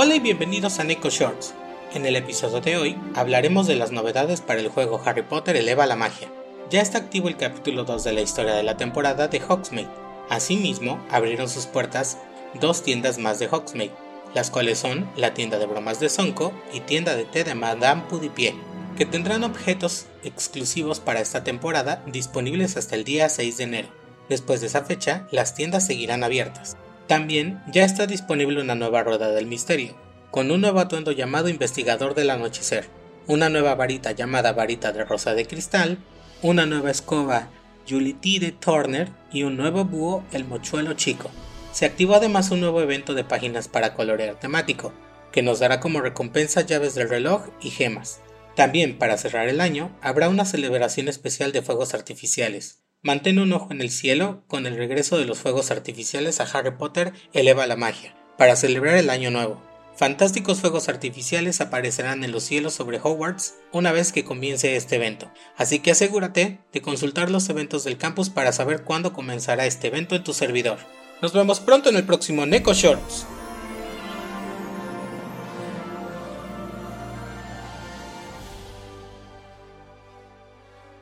Hola y bienvenidos a Neko Shorts. En el episodio de hoy hablaremos de las novedades para el juego Harry Potter Eleva la Magia. Ya está activo el capítulo 2 de la historia de la temporada de Hogsmeade. Asimismo, abrieron sus puertas dos tiendas más de Hogsmeade, las cuales son la tienda de bromas de Sonko y tienda de té de Madame Pudipié, que tendrán objetos exclusivos para esta temporada disponibles hasta el día 6 de enero. Después de esa fecha, las tiendas seguirán abiertas. También ya está disponible una nueva rueda del misterio, con un nuevo atuendo llamado Investigador del Anochecer, una nueva varita llamada Varita de Rosa de Cristal, una nueva escoba Julitide Turner y un nuevo búho El Mochuelo Chico. Se activó además un nuevo evento de páginas para colorear temático, que nos dará como recompensa llaves del reloj y gemas. También, para cerrar el año, habrá una celebración especial de fuegos artificiales, Mantén un ojo en el cielo con el regreso de los fuegos artificiales a Harry Potter Eleva la Magia, para celebrar el año nuevo. Fantásticos fuegos artificiales aparecerán en los cielos sobre Hogwarts una vez que comience este evento, así que asegúrate de consultar los eventos del campus para saber cuándo comenzará este evento en tu servidor. Nos vemos pronto en el próximo Neko Shorts.